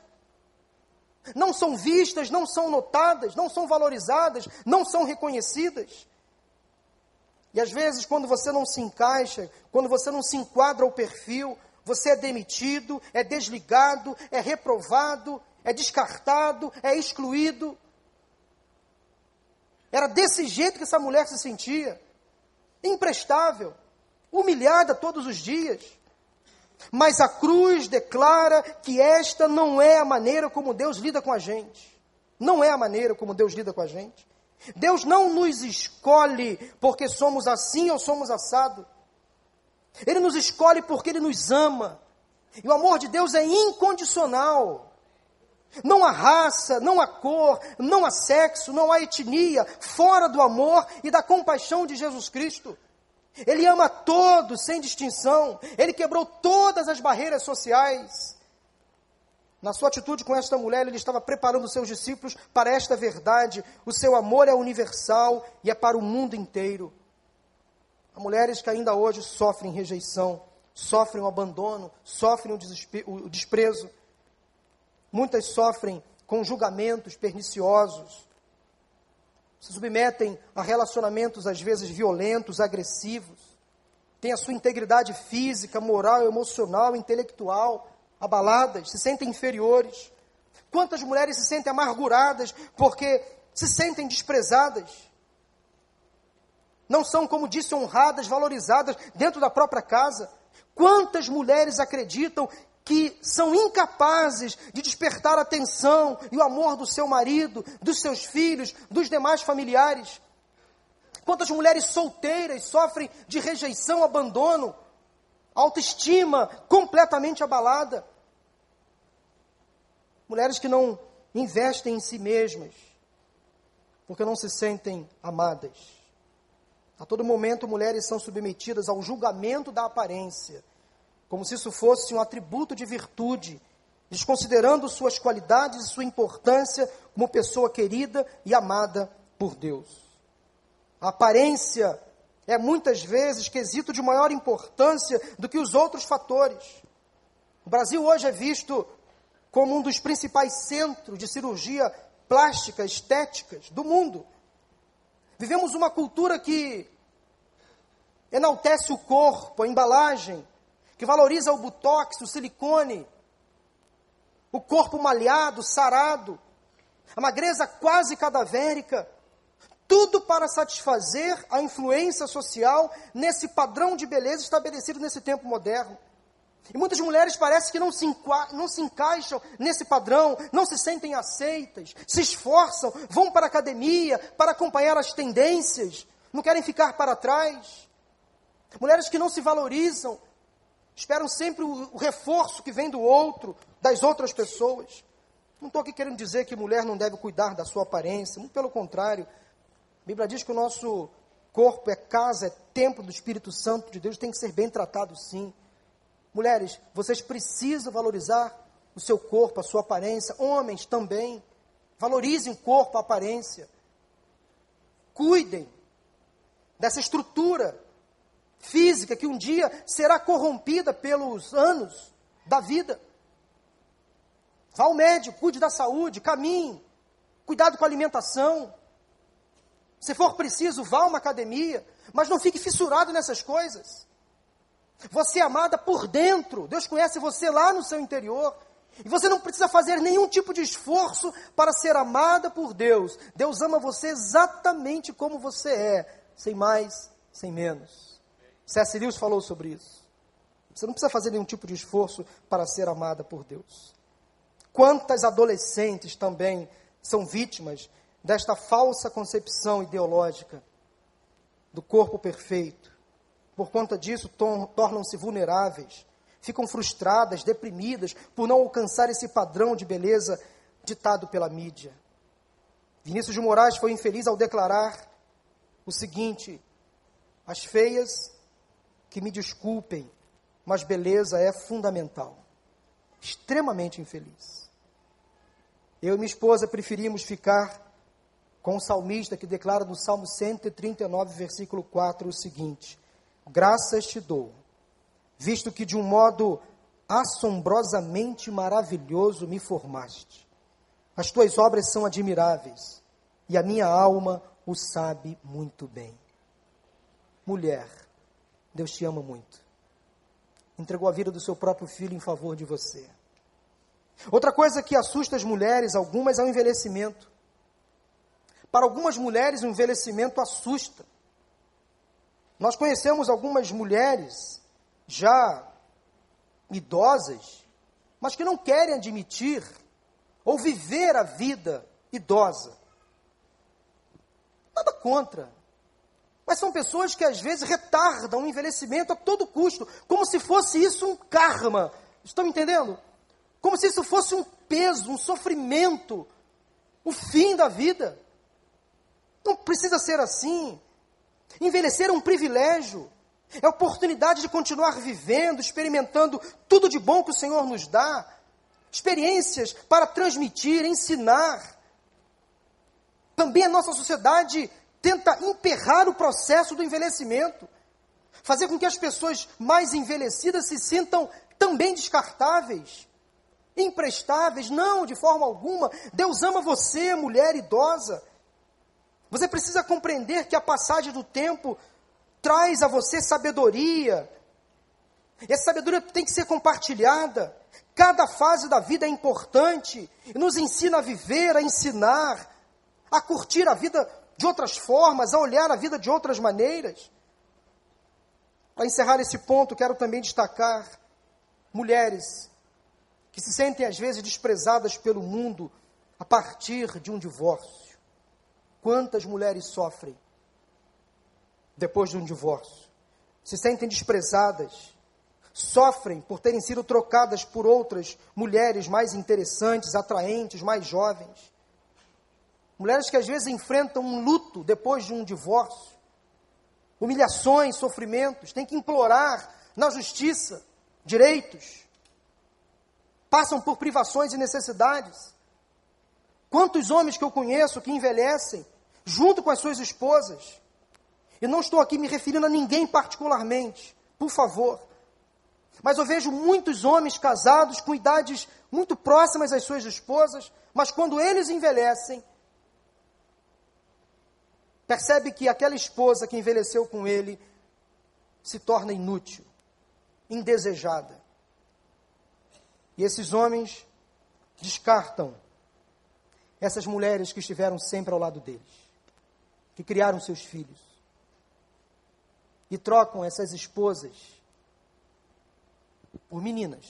Não são vistas, não são notadas, não são valorizadas, não são reconhecidas. E às vezes, quando você não se encaixa, quando você não se enquadra ao perfil, você é demitido, é desligado, é reprovado, é descartado, é excluído. Era desse jeito que essa mulher se sentia. Imprestável, humilhada todos os dias. Mas a cruz declara que esta não é a maneira como Deus lida com a gente. Não é a maneira como Deus lida com a gente. Deus não nos escolhe porque somos assim ou somos assado. Ele nos escolhe porque Ele nos ama. E o amor de Deus é incondicional. Não há raça, não há cor, não há sexo, não há etnia fora do amor e da compaixão de Jesus Cristo. Ele ama todos sem distinção. Ele quebrou todas as barreiras sociais. Na sua atitude com esta mulher, ele estava preparando seus discípulos para esta verdade. O seu amor é universal e é para o mundo inteiro. Há mulheres que ainda hoje sofrem rejeição, sofrem o abandono, sofrem o, o desprezo. Muitas sofrem com julgamentos perniciosos, se submetem a relacionamentos às vezes violentos, agressivos, têm a sua integridade física, moral, emocional, intelectual abaladas, se sentem inferiores. Quantas mulheres se sentem amarguradas porque se sentem desprezadas? Não são, como disse, honradas, valorizadas dentro da própria casa. Quantas mulheres acreditam que são incapazes de despertar a atenção e o amor do seu marido, dos seus filhos, dos demais familiares? Quantas mulheres solteiras sofrem de rejeição, abandono, autoestima completamente abalada. Mulheres que não investem em si mesmas, porque não se sentem amadas. A todo momento, mulheres são submetidas ao julgamento da aparência, como se isso fosse um atributo de virtude, desconsiderando suas qualidades e sua importância como pessoa querida e amada por Deus. A aparência é muitas vezes quesito de maior importância do que os outros fatores. O Brasil hoje é visto como um dos principais centros de cirurgia plástica, estéticas do mundo. Vivemos uma cultura que enaltece o corpo, a embalagem, que valoriza o botox, o silicone, o corpo malhado, sarado, a magreza quase cadavérica, tudo para satisfazer a influência social nesse padrão de beleza estabelecido nesse tempo moderno. E muitas mulheres parecem que não se, não se encaixam nesse padrão, não se sentem aceitas, se esforçam, vão para a academia para acompanhar as tendências, não querem ficar para trás. Mulheres que não se valorizam, esperam sempre o, reforço que vem do outro, das outras pessoas. Não estou aqui querendo dizer que mulher não deve cuidar da sua aparência, muito pelo contrário. A Bíblia diz que o nosso corpo é casa, é templo do Espírito Santo de Deus, tem que ser bem tratado sim. Mulheres, vocês precisam valorizar o seu corpo, a sua aparência. Homens também. Valorizem o corpo, a aparência. Cuidem. dessa estrutura física que um dia será corrompida pelos anos da vida. Vá ao médico, cuide da saúde, caminhe, cuidado com a alimentação. Se for preciso, vá a uma academia, mas não fique fissurado nessas coisas. Você é amada por dentro, Deus conhece você lá no seu interior. E você não precisa fazer nenhum tipo de esforço para ser amada por Deus. Deus ama você exatamente como você é, sem mais, sem menos. C.S. Lewis falou sobre isso. Você não precisa fazer nenhum tipo de esforço para ser amada por Deus. Quantas adolescentes também são vítimas desta falsa concepção ideológica do corpo perfeito. Por conta disso, tornam-se vulneráveis, ficam frustradas, deprimidas por não alcançar esse padrão de beleza ditado pela mídia. Vinícius de Moraes foi infeliz ao declarar o seguinte: as feias que me desculpem, mas beleza é fundamental. Extremamente infeliz. Eu e minha esposa preferimos ficar com o salmista que declara no Salmo 139, versículo 4, o seguinte: Graças te dou, visto que de um modo assombrosamente maravilhoso me formaste. As tuas obras são admiráveis, e a minha alma o sabe muito bem. Mulher, Deus te ama muito. Entregou a vida do seu próprio filho em favor de você. Outra coisa que assusta as mulheres, algumas, é o envelhecimento. Para algumas mulheres, o envelhecimento assusta. Nós conhecemos algumas mulheres já idosas, mas que não querem admitir ou viver a vida idosa. Nada contra. Mas são pessoas que às vezes retardam o envelhecimento a todo custo, como se fosse isso um karma. Estão me entendendo? Como se isso fosse um peso, um sofrimento, o fim da vida. Não precisa ser assim. Envelhecer é um privilégio. É a oportunidade de continuar vivendo, experimentando tudo de bom que o Senhor nos dá. Experiências para transmitir, ensinar. Também a nossa sociedade tenta emperrar o processo do envelhecimento, fazer com que as pessoas mais envelhecidas se sintam também descartáveis, imprestáveis. Não, de forma alguma. Deus ama você, mulher idosa. Você precisa compreender que a passagem do tempo traz a você sabedoria. E essa sabedoria tem que ser compartilhada. Cada fase da vida é importante e nos ensina a viver, a ensinar, a curtir a vida de outras formas, a olhar a vida de outras maneiras. Para encerrar esse ponto, quero também destacar mulheres que se sentem às vezes desprezadas pelo mundo a partir de um divórcio. Quantas mulheres sofrem depois de um divórcio? Se sentem desprezadas, sofrem por terem sido trocadas por outras mulheres mais interessantes, atraentes, mais jovens. Mulheres que às vezes enfrentam um luto depois de um divórcio, humilhações, sofrimentos, têm que implorar na justiça direitos, passam por privações e necessidades. Quantos homens que eu conheço que envelhecem junto com as suas esposas? E não estou aqui me referindo a ninguém particularmente, por favor. Mas eu vejo muitos homens casados com idades muito próximas às suas esposas, mas quando eles envelhecem, percebe que aquela esposa que envelheceu com ele se torna inútil, indesejada. E esses homens descartam essas mulheres que estiveram sempre ao lado deles, que criaram seus filhos, e trocam essas esposas por meninas,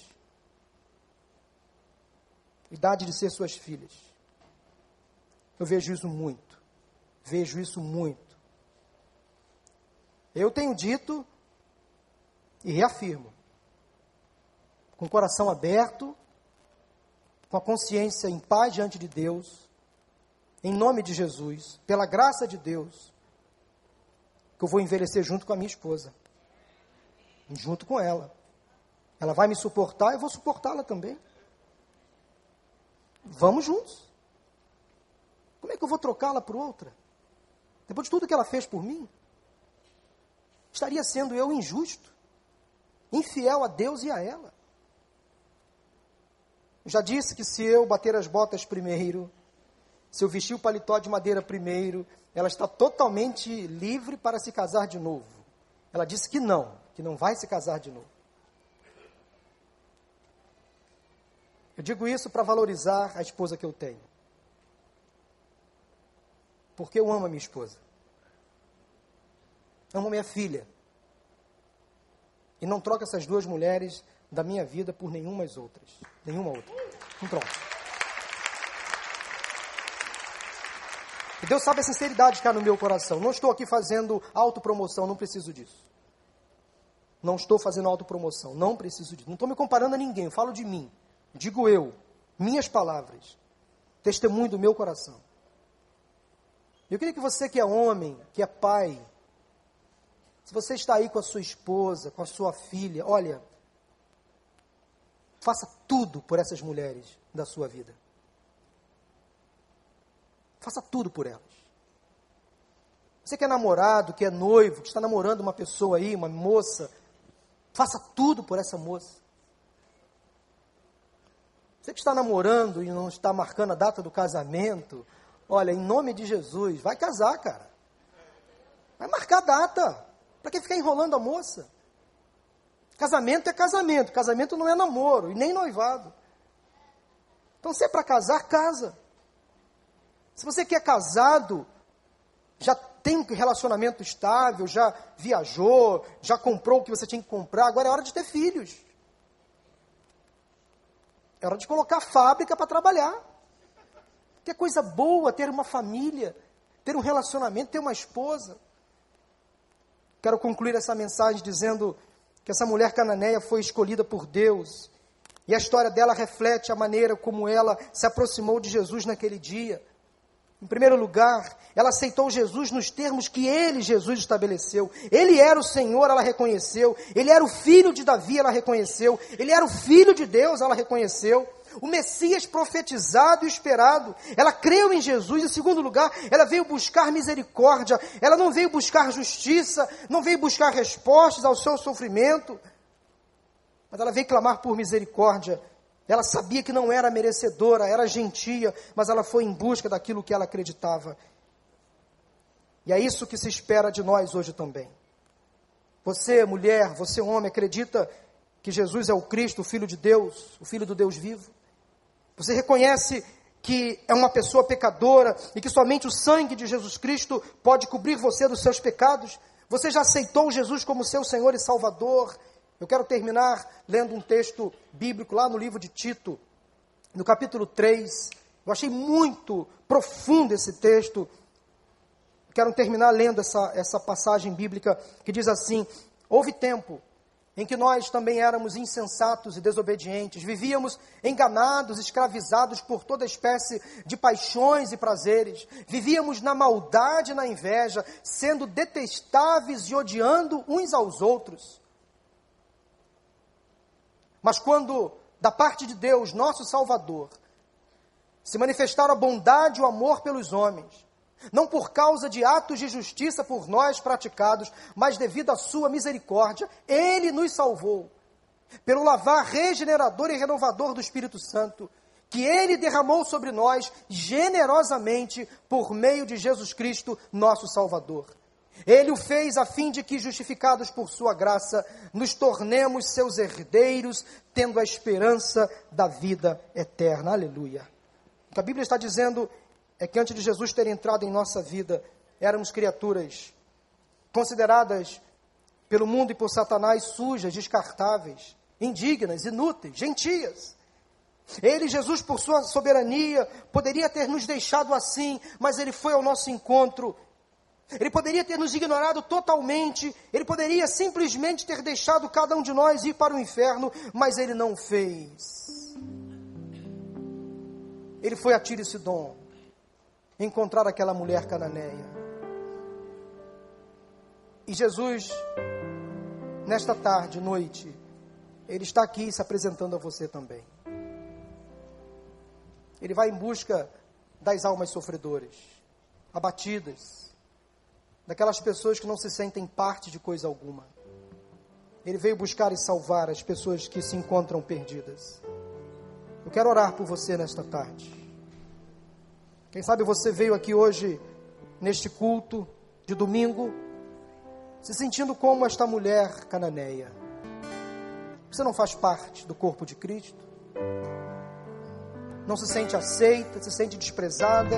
idade de ser suas filhas. Eu vejo isso muito. Vejo isso muito. Eu tenho dito e reafirmo, com o coração aberto, com a consciência em paz diante de Deus, em nome de Jesus, pela graça de Deus, que eu vou envelhecer junto com a minha esposa, junto com ela. Ela vai me suportar, eu vou suportá-la também. Vamos juntos. Como é que eu vou trocá-la por outra? Depois de tudo que ela fez por mim, estaria sendo eu injusto, infiel a Deus e a ela. Já disse que se eu bater as botas primeiro, se eu vestir o paletó de madeira primeiro, ela está totalmente livre para se casar de novo. Ela disse que não, que não vai se casar de novo. Eu digo isso para valorizar a esposa que eu tenho. Porque eu amo a minha esposa. Amo minha filha. E não troco essas duas mulheres da minha vida por nenhuma outras. Nenhuma outra. Não troco. E Deus sabe a sinceridade que há no meu coração. Não estou aqui fazendo autopromoção, não preciso disso. Não estou fazendo autopromoção, não preciso disso. Não estou me comparando a ninguém, eu falo de mim. Digo eu, minhas palavras, testemunho do meu coração. Eu queria que você que é homem, que é pai, se você está aí com a sua esposa, com a sua filha, olha, faça tudo por essas mulheres da sua vida. Faça tudo por elas. Você que é namorado, que é noivo, que está namorando uma pessoa aí, uma moça, faça tudo por essa moça. Você que está namorando e não está marcando a data do casamento, olha, em nome de Jesus, vai casar, cara. Vai marcar a data. Para que ficar enrolando a moça? Casamento é casamento, casamento não é namoro e nem noivado. Então, se é para casar, casa. Se você que é casado, já tem um relacionamento estável, já viajou, já comprou o que você tinha que comprar, agora é hora de ter filhos. É hora de colocar fábrica para trabalhar. Que é coisa boa ter uma família, ter um relacionamento, ter uma esposa. Quero concluir essa mensagem dizendo que essa mulher cananeia foi escolhida por Deus. E a história dela reflete a maneira como ela se aproximou de Jesus naquele dia. Em primeiro lugar, ela aceitou Jesus nos termos que ele, Jesus, estabeleceu. Ele era o Senhor, ela reconheceu. Ele era o filho de Davi, ela reconheceu. Ele era o filho de Deus, ela reconheceu. O Messias profetizado e esperado. Ela creu em Jesus. Em segundo lugar, ela veio buscar misericórdia. Ela não veio buscar justiça, não veio buscar respostas ao seu sofrimento. Mas ela veio clamar por misericórdia ela sabia que não era merecedora, era gentia, mas ela foi em busca daquilo que ela acreditava. E é isso que se espera de nós hoje também. Você, mulher, você, homem, acredita que Jesus é o Cristo, o Filho de Deus, o Filho do Deus vivo? Você reconhece que é uma pessoa pecadora e que somente o sangue de Jesus Cristo pode cobrir você dos seus pecados? Você já aceitou Jesus como seu Senhor e Salvador? Eu quero terminar lendo um texto bíblico lá no livro de Tito, no capítulo 3. Eu achei muito profundo esse texto. Quero terminar lendo essa, essa passagem bíblica que diz assim: Houve tempo em que nós também éramos insensatos e desobedientes, vivíamos enganados, escravizados por toda espécie de paixões e prazeres, vivíamos na maldade e na inveja, sendo detestáveis e odiando uns aos outros. Mas quando, da parte de Deus, nosso Salvador, se manifestaram a bondade e o amor pelos homens, não por causa de atos de justiça por nós praticados, mas devido à sua misericórdia, ele nos salvou, pelo lavar regenerador e renovador do Espírito Santo, que ele derramou sobre nós generosamente por meio de Jesus Cristo, nosso Salvador. Ele o fez a fim de que, justificados por sua graça, nos tornemos seus herdeiros, tendo a esperança da vida eterna. Aleluia. O que a Bíblia está dizendo é que antes de Jesus ter entrado em nossa vida, éramos criaturas consideradas pelo mundo e por Satanás sujas, descartáveis, indignas, inúteis, gentias. Ele, Jesus, por sua soberania, poderia ter nos deixado assim, mas ele foi ao nosso encontro ele poderia ter nos ignorado totalmente, ele poderia simplesmente ter deixado cada um de nós ir para o inferno, mas ele não fez. Ele foi a Tiro e Sidom encontrar aquela mulher cananeia. E Jesus, nesta tarde, noite, ele está aqui se apresentando a você também. Ele vai em busca das almas sofredoras, abatidas, daquelas pessoas que não se sentem parte de coisa alguma. Ele veio buscar e salvar as pessoas que se encontram perdidas. Eu quero orar por você nesta tarde. Quem sabe você veio aqui hoje, neste culto de domingo, se sentindo como esta mulher cananeia. Você não faz parte do corpo de Cristo, não se sente aceita, se sente desprezada,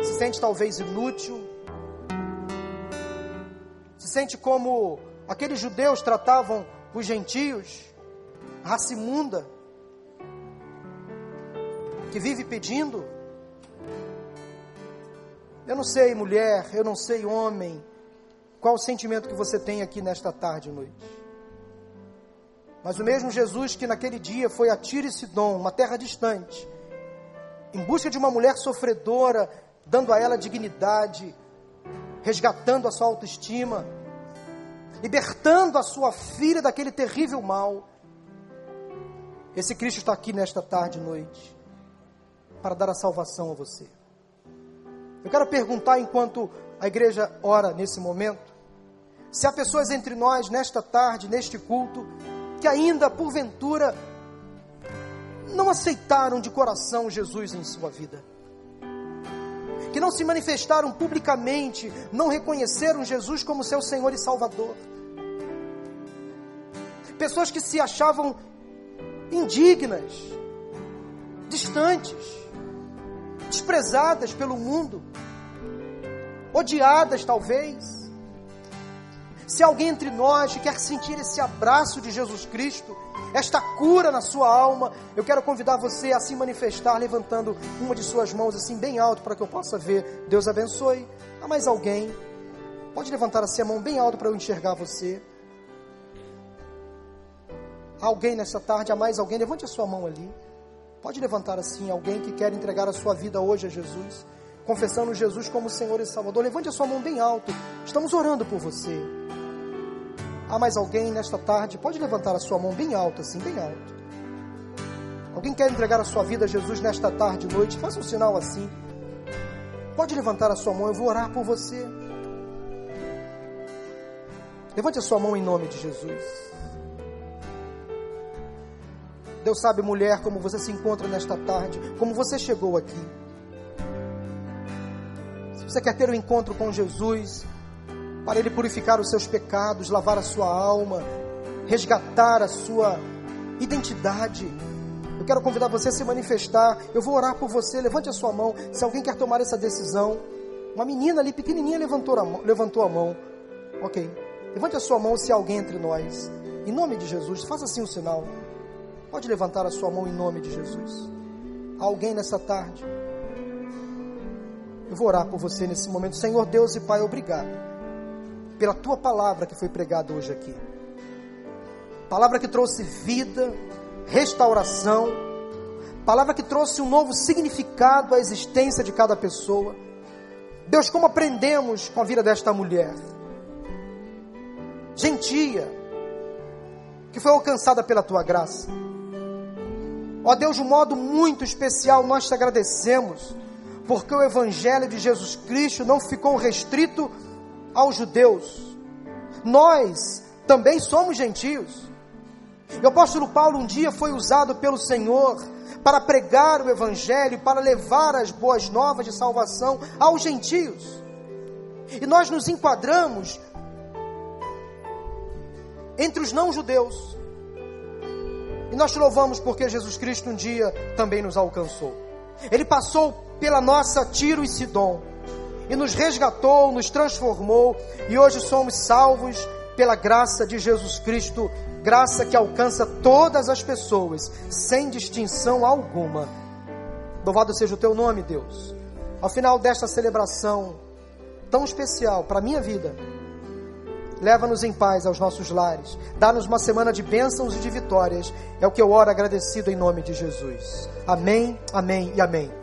se sente talvez inútil, se sente como aqueles judeus tratavam os gentios, raça imunda, que vive pedindo. Eu não sei, mulher, eu não sei, homem, qual o sentimento que você tem aqui nesta tarde e noite. Mas o mesmo Jesus que naquele dia foi a Tiro e Sidom, uma terra distante, em busca de uma mulher sofredora, dando a ela dignidade, resgatando a sua autoestima, libertando a sua filha daquele terrível mal. Esse Cristo está aqui nesta tarde e noite para dar a salvação a você. Eu quero perguntar enquanto a igreja ora nesse momento, se há pessoas entre nós nesta tarde, neste culto, que ainda porventura não aceitaram de coração Jesus em sua vida, que não se manifestaram publicamente, não reconheceram Jesus como seu Senhor e Salvador, pessoas que se achavam indignas, distantes, desprezadas pelo mundo, odiadas talvez, se alguém entre nós quer sentir esse abraço de Jesus Cristo, esta cura na sua alma, eu quero convidar você a se manifestar levantando uma de suas mãos assim bem alto para que eu possa ver. Deus abençoe. Há mais alguém? Pode levantar assim a mão bem alto para eu enxergar você. Há alguém nessa tarde? Há mais alguém? Levante a sua mão ali. Pode levantar assim alguém que quer entregar a sua vida hoje a Jesus, confessando Jesus como Senhor e Salvador. Levante a sua mão bem alto. Estamos orando por você. Há mais alguém nesta tarde? Pode levantar a sua mão bem alto, assim, bem alto. Alguém quer entregar a sua vida a Jesus nesta tarde e noite? Faça um sinal assim. Pode levantar a sua mão, eu vou orar por você. Levante a sua mão em nome de Jesus. Deus sabe, mulher, como você se encontra nesta tarde, como você chegou aqui. Você quer ter um encontro com Jesus, para Ele purificar os seus pecados, lavar a sua alma, resgatar a sua identidade. Eu quero convidar você a se manifestar. Eu vou orar por você. Levante a sua mão. Se alguém quer tomar essa decisão, uma menina ali pequenininha levantou a mão. Levantou a mão. Ok. Levante a sua mão se alguém entre nós. Em nome de Jesus, faça assim o um sinal. Pode levantar a sua mão em nome de Jesus. Alguém nessa tarde? Eu vou orar por você nesse momento. Senhor Deus e Pai, obrigado pela tua palavra que foi pregada hoje aqui. Palavra que trouxe vida, restauração, palavra que trouxe um novo significado à existência de cada pessoa. Deus, como aprendemos com a vida desta mulher, gentia, que foi alcançada pela tua graça. Ó Deus, de um modo muito especial, nós te agradecemos, porque o Evangelho de Jesus Cristo não ficou restrito aos judeus. Nós também somos gentios. O apóstolo Paulo um dia foi usado pelo Senhor para pregar o Evangelho, para levar as boas novas de salvação aos gentios. E nós nos enquadramos entre os não-judeus. E nós te louvamos porque Jesus Cristo um dia também nos alcançou. Ele passou pela nossa Tiro e Sidom e nos resgatou, nos transformou e hoje somos salvos pela graça de Jesus Cristo, graça que alcança todas as pessoas, sem distinção alguma. Louvado seja o teu nome, Deus. Ao final desta celebração tão especial para a minha vida, leva-nos em paz aos nossos lares, dá-nos uma semana de bênçãos e de vitórias. É o que eu oro agradecido em nome de Jesus. Amém, amém e amém.